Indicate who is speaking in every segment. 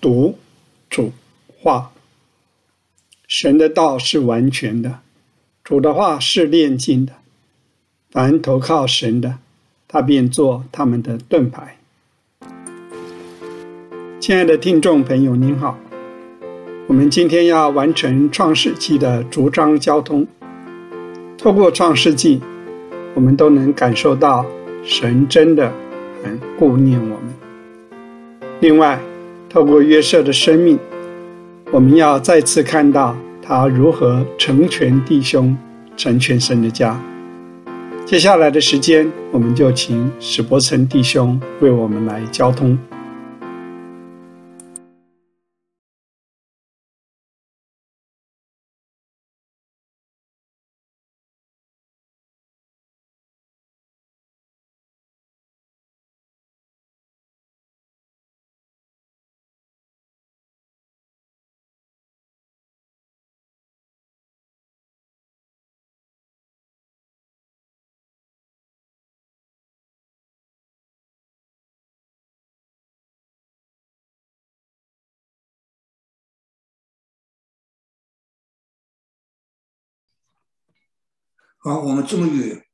Speaker 1: 读、主、话。神的道是完全的，主的话是炼净的。凡投靠神的，他便做他们的盾牌。亲爱的听众朋友，您好，我们今天要完成创世纪的逐章交通。透过创世纪，我们都能感受到神真的很顾念我们。另外，透过约瑟的生命，我们要再次看到他如何成全弟兄，成全神的家。接下来的时间，我们就请史伯成弟兄为我们来交通。
Speaker 2: 好，我们终于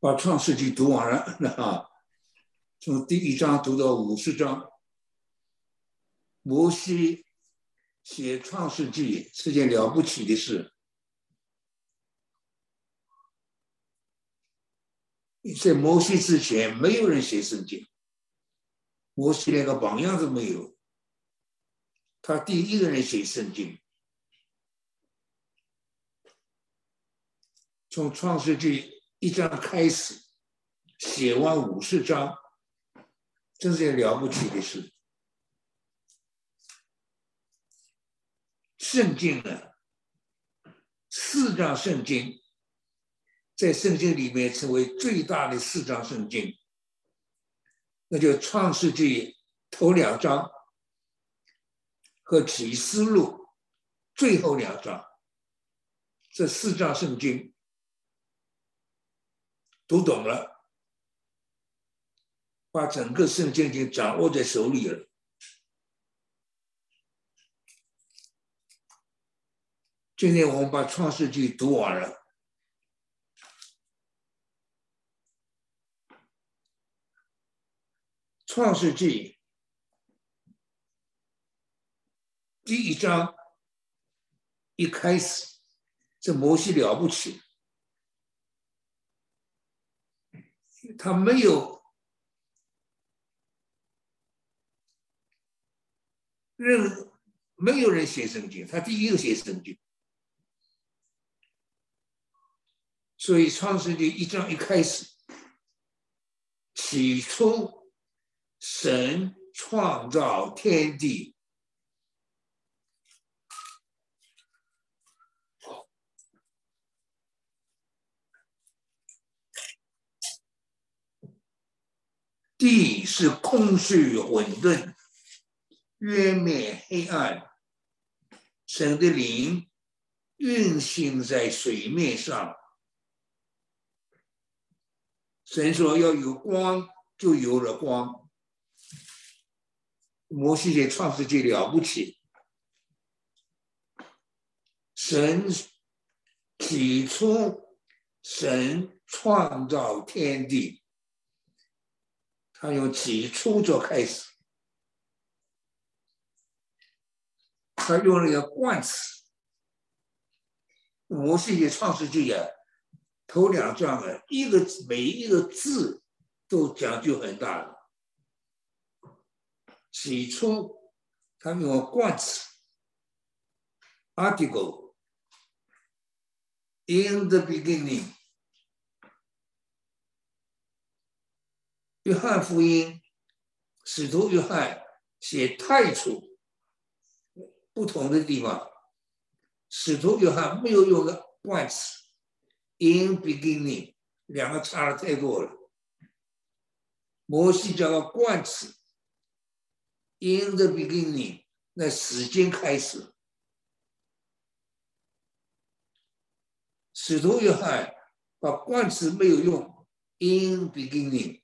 Speaker 2: 把《创世纪》读完了啊！从第一章读到五十章。摩西写《创世纪》是件了不起的事，在摩西之前，没有人写圣经，摩西连个榜样都没有，他第一个人写圣经。从创世纪一章开始，写完五十章，这是件了不起的事。圣经呢，四章圣经，在圣经里面成为最大的四章圣经，那就创世纪头两章和启示录最后两章，这四章圣经。读懂了，把整个圣经已经掌握在手里了。今天我们把创世纪读完了，创世纪第一章一开始，这摩西了不起。他没有任没有人写圣经，他第一个写圣经，所以创世纪一章一开始，起初神创造天地。地是空虚混沌，渊面黑暗。神的灵运行在水面上。神说要有光，就有了光。摩西写创世纪了不起。神起初，神创造天地。他用起初做开始，他用了一个冠词。摩西的创世纪啊，头两章啊，一个每一个字都讲究很大的。起初，他用冠词，article，in the beginning。约翰福音，使徒约翰写太初，不同的地方，使徒约翰没有用的冠词，in beginning，两个差的太多了。摩西讲个冠词，in the beginning，那时间开始。使徒约翰把冠词没有用，in beginning。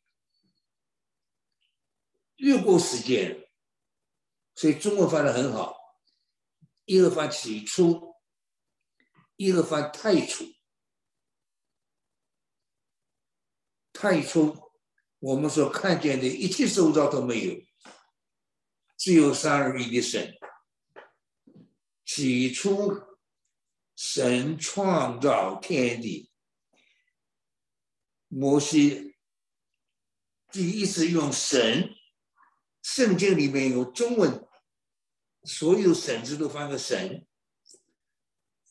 Speaker 2: 越过时间，所以中国翻的很好，一个翻起初，一个翻太初。太初，我们所看见的一切受造都没有，只有三而一的神。起初，神创造天地。摩西第一次用“神”，圣经里面有中文，所有“神”字都翻个“神”。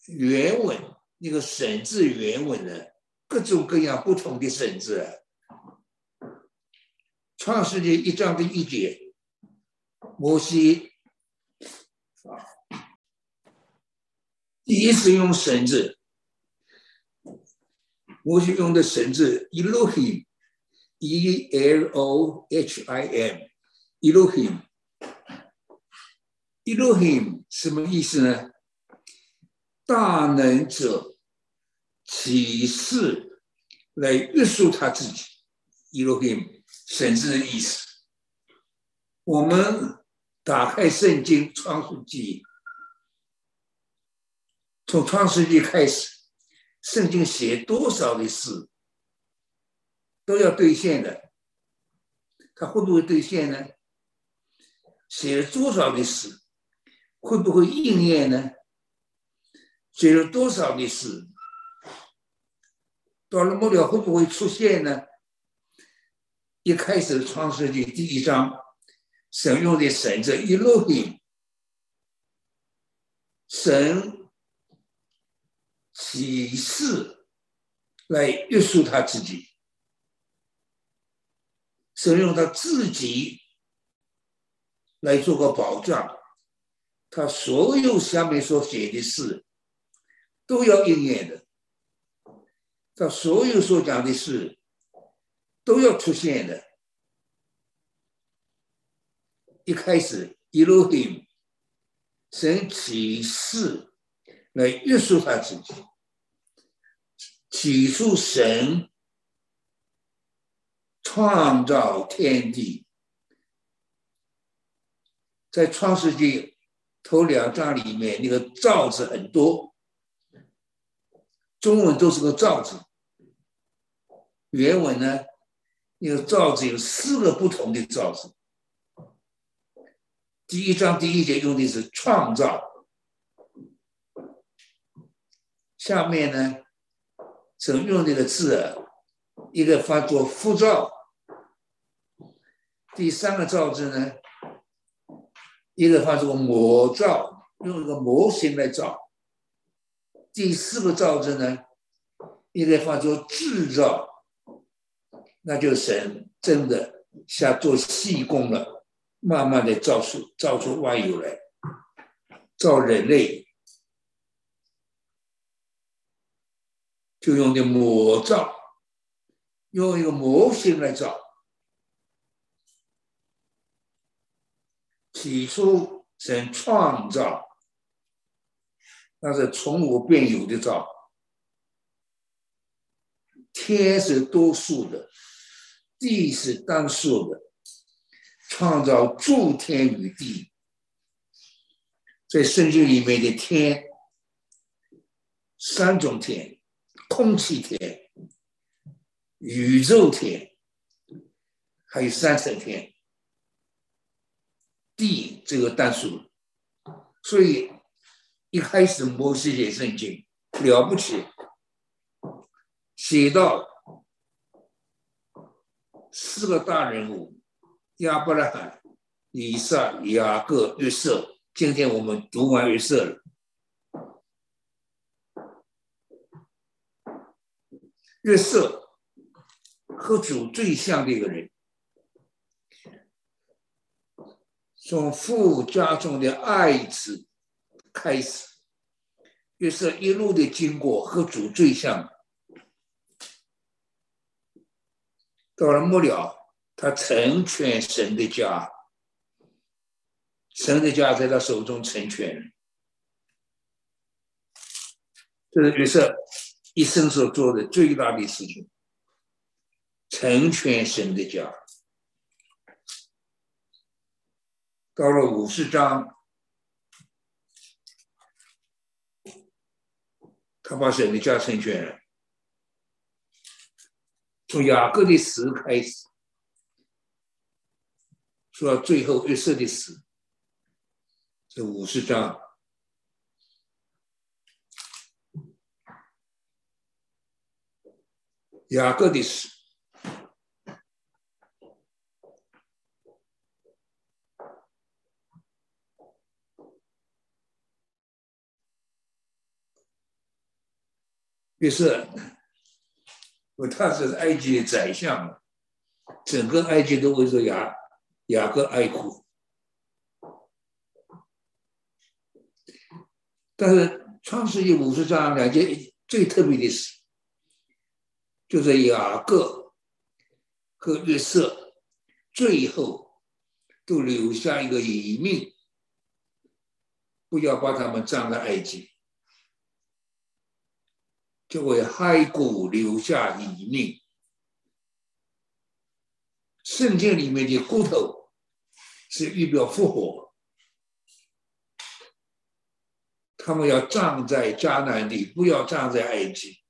Speaker 2: 原文那个“神”字原文呢，各种各样不同的“神”字。创世纪一章的一节，摩西啊，第一次用“神”字。摩西用的神字 “Elohim”，E L O H I M Elohim，Elohim 什么意思呢？大能者启示来约束他自己，Elohim 神之的意思。我们打开圣经创世纪，从创世纪开始。圣经写多少的事都要兑现的，他会不会兑现呢？写了多少的事会不会应验呢？写了多少的事到了末了会不会出现呢？一开始创世纪第一章，神用的神子一落地，神。启示来约束他自己，神用他自己来做个保障，他所有下面所写的事都要应验的，他所有所讲的事都要出现的。一开始一路的神启示。来约束他自己。起初，神创造天地，在创世纪头两章里面，那个“造”字很多，中文都是个“造”字。原文呢，那个“造”字有四个不同的“造”字。第一章第一节用的是“创造”。下面呢，所用那个字，一个发作复造，第三个造字呢，一个发作模造，用一个模型来造，第四个造字呢，一个发作制造，那就神真的下做细工了，慢慢的造出造出万有来，造人类。就用的模造，用一个模型来造。起初神创造，那是从无变有的造。天是多数的，地是单数的，创造诸天与地。在圣经里面的天，三种天。空气天、宇宙天，还有三色天，地这个单数，所以一开始摩西写圣经了不起，写到四个大人物：亚伯拉罕、以撒、雅各、约瑟。今天我们读完约瑟了。约瑟和主最像的一个人，从父家中的爱子开始，约瑟一路的经过和主最像，到了末了，他成全神的家，神的家在他手中成全，这是约瑟。一生所做的最大的事情，成全神的家。到了五十章，他把神的家成全了。从雅各的死开始，说到最后约瑟的死，这五十章，雅各的死。约瑟，因为他是埃及的宰相嘛，整个埃及都围着雅雅各哀哭。但是创世纪五十章两件最特别的事，就是雅各和约瑟最后都留下一个遗命，不要把他们葬在埃及。就为骸骨留下遗命。圣经里面的骨头是预表复活，他们要葬在迦南地，不要葬在埃及，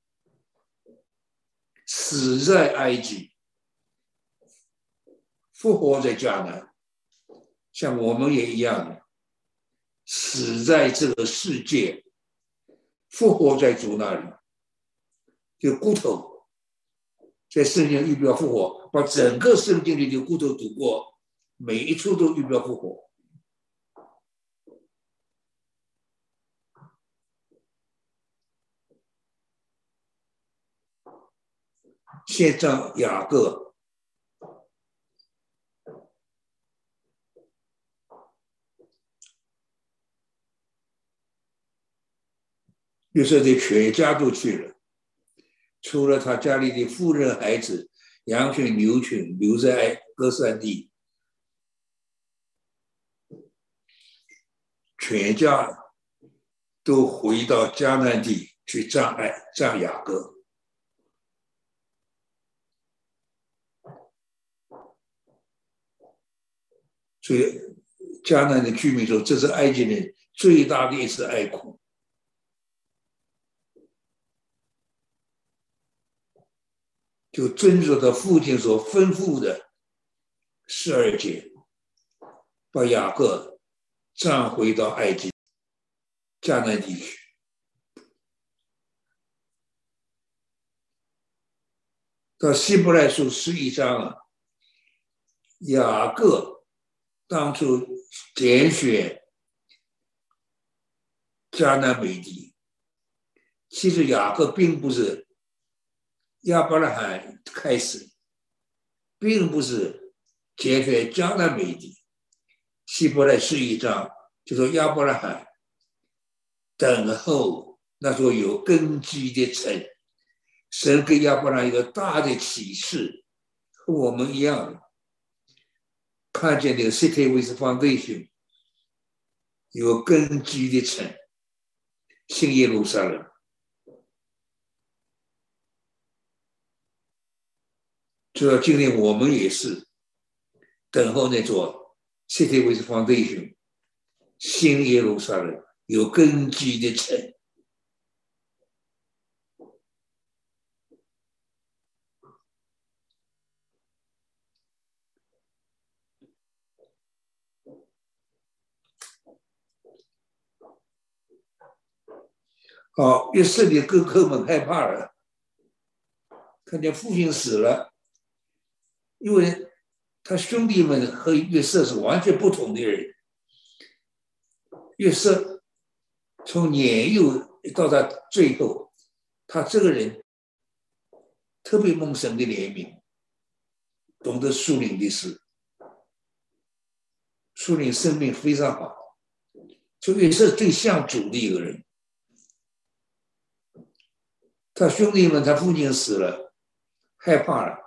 Speaker 2: 死在埃及，复活在迦南，像我们也一样，死在这个世界，复活在主那里。就骨头，在圣经预表复活，把整个圣经里的骨头读过，每一处都预表复活。先章雅各，约瑟的全家都去了。除了他家里的妇人、孩子、羊群、牛群留在歌山地，全家都回到迦南地去葬爱葬雅各。所以迦南的居民说：“这是埃及人最大的一次哀哭。”就遵守他父亲所吩咐的十二节，把雅各葬回到埃及迦南地区。到希伯来书十一章啊，雅各当初拣选迦南美地，其实雅各并不是。亚伯拉罕开始，并不是解决迦南美地。希伯来是一章，就说亚伯拉罕等候那座有根基的城。神给亚伯拉罕一个大的启示，和我们一样，看见那个 city with foundation 有根基的城，新耶路撒冷。主要今天我们也是等候那座 City with Foundation 新耶路撒冷有根基的城。好，约瑟的哥哥们害怕了，看见父亲死了。因为他兄弟们和约瑟是完全不同的人。约瑟从年幼到他最后，他这个人特别蒙神的怜悯，懂得树林的事，树林生命非常好。就约瑟最像主的一个人。他兄弟们，他父亲死了，害怕了。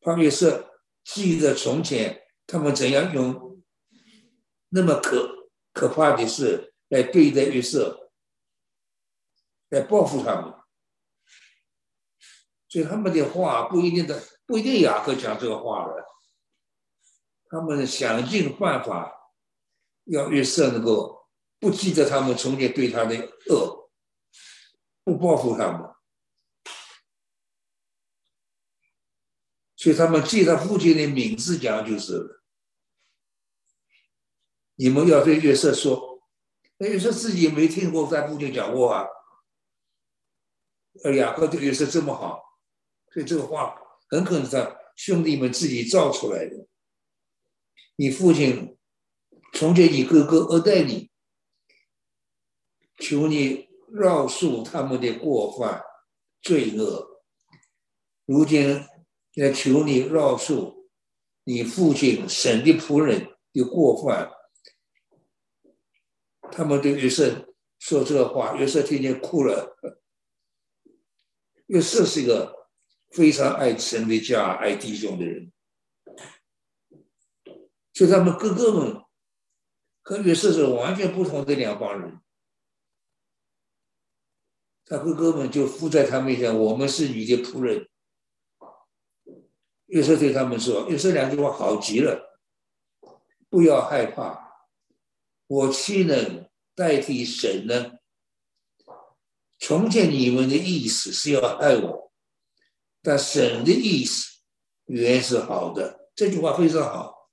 Speaker 2: 方约瑟记得从前他们怎样用那么可可怕的事来对待约瑟，来报复他们，所以他们的话不一定的不一定雅各讲这个话了，他们想尽办法要约瑟能够不记得他们从前对他的恶，不报复他们，所以他们记他父亲的名字讲就是。你们要对约瑟说，那约瑟自己没听过在父亲讲过啊。雅各对约瑟这么好，所以这个话很可能是兄弟们自己造出来的。你父亲。从前你哥哥恶待你，求你饶恕他们的过犯、罪恶。如今要求你饶恕你父亲神的仆人的过犯。他们对约瑟说这话，约瑟听见哭了。约瑟是一个非常爱神的家、爱弟兄的人，所以他们哥哥们。和约瑟是完全不同的两帮人，他哥哥们就附在他面前，我们是你的仆人。约瑟对他们说：“约瑟两句话好极了，不要害怕，我岂能代替神呢？从前你们的意思是要害我，但神的意思原是好的。”这句话非常好。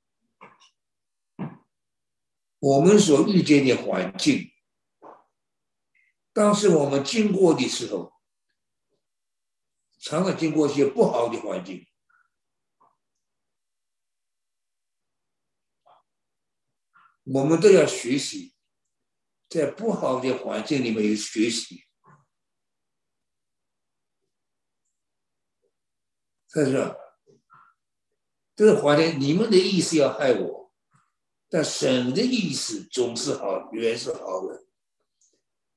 Speaker 2: 我们所遇见的环境，当时我们经过的时候，常常经过一些不好的环境，我们都要学习，在不好的环境里面有学习。他说：“这个环境，你们的意思要害我。”但神的意思总是好，原是好的，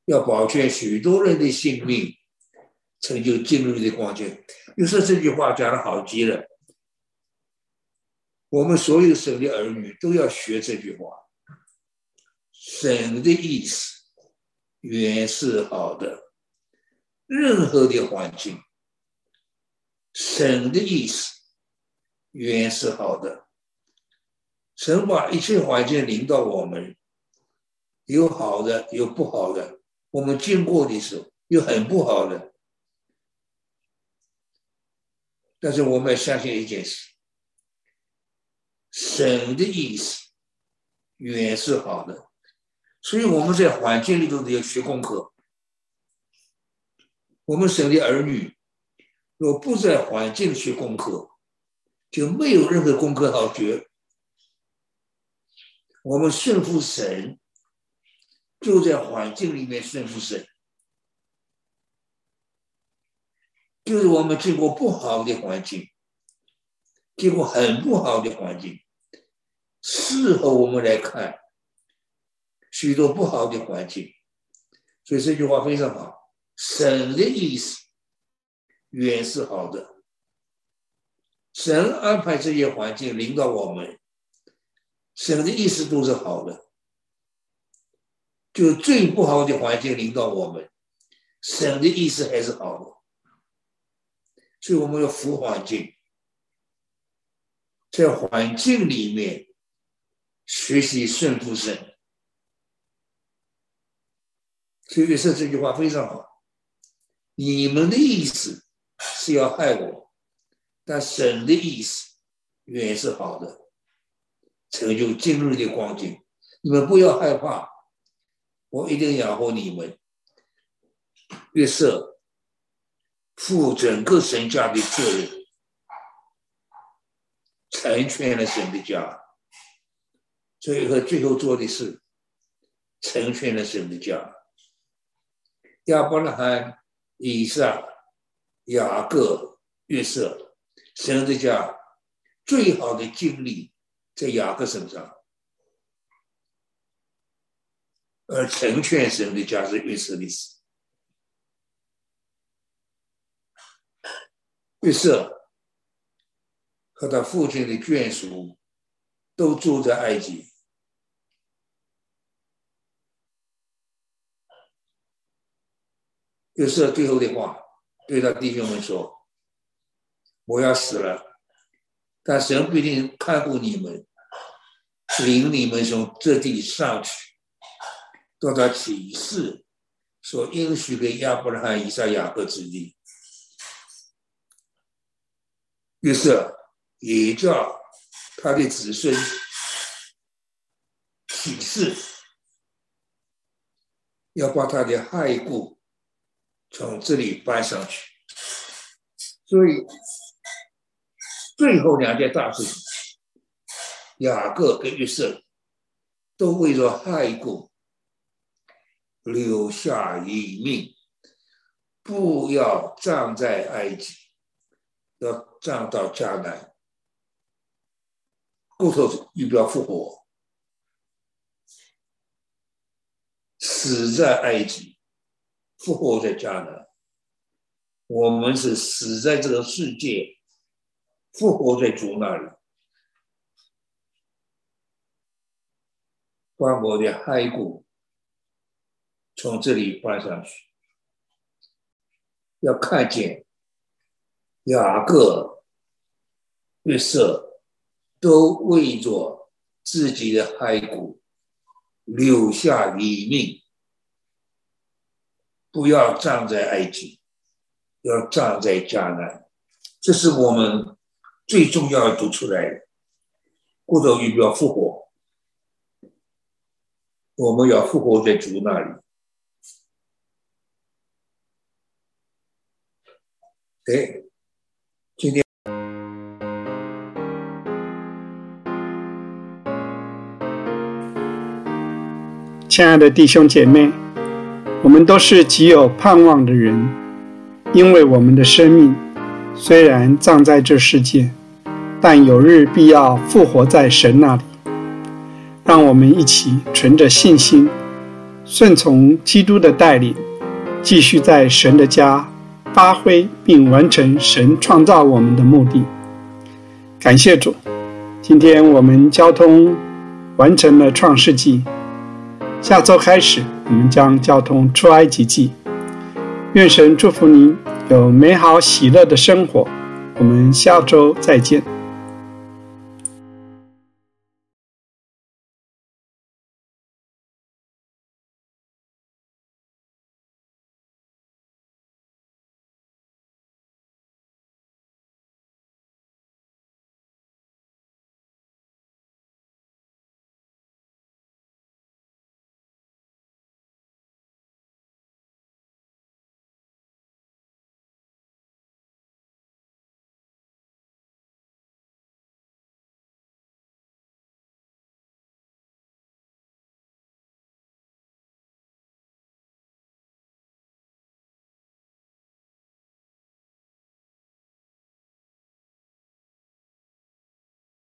Speaker 2: 要保全许多人的性命，成就进入的光景。又说这句话讲的好极了，我们所有神的儿女都要学这句话。神的意思原是好的，任何的环境，神的意思原是好的。神把一切环境领到我们，有好的，有不好的。我们经过的时候，有很不好的。但是我们要相信一件事：神的意思原是好的。所以我们在环境里头都要学功课。我们省的儿女若不在环境学功课，就没有任何功课好学。我们顺服神，就在环境里面顺服神，就是我们经过不好的环境，经过很不好的环境，事后我们来看许多不好的环境，所以这句话非常好。神的意思原是好的，神安排这些环境领导我们。神的意思都是好的，就最不好的环境领导我们，神的意思还是好的，所以我们要服环境，在环境里面学习顺服神。所以说这句话非常好，你们的意思是要害我，但神的意思原是好的。成就今日的光景，你们不要害怕，我一定养活你们。约瑟负整个神家的责任，成全了神的家。最后，最后做的是成全了神的家。亚伯拉罕、以撒、雅各、约瑟，神的家最好的经历。在雅各身上，而成全神的家是约瑟的死。约瑟和他父亲的眷属都住在埃及。约瑟最后的话对他弟兄们说：“我要死了，但神必定看顾你们。”领你们从这地上去，到他启示所应许给亚伯拉罕、以撒、雅各之地。于是也叫他的子孙启示，要把他的骸骨从这里搬上去。所以最后两件大事情。雅各跟约瑟都为了骸骨留下一命，不要葬在埃及，要葬到迦南。骨头预表复活，死在埃及，复活在迦南。我们是死在这个世界，复活在主那里。把我的骸骨从这里搬上去，要看见雅各、约瑟都为着自己的骸骨留下一命，不要葬在埃及，要葬在迦南。这是我们最重要读出来的，骨头预表复活。我们要复活在主那里。哎，今天，
Speaker 1: 亲爱的弟兄姐妹，我们都是极有盼望的人，因为我们的生命虽然葬在这世界，但有日必要复活在神那里。让我们一起存着信心，顺从基督的带领，继续在神的家发挥并完成神创造我们的目的。感谢主，今天我们交通完成了创世纪，下周开始我们将交通出埃及记。愿神祝福您有美好喜乐的生活，我们下周再见。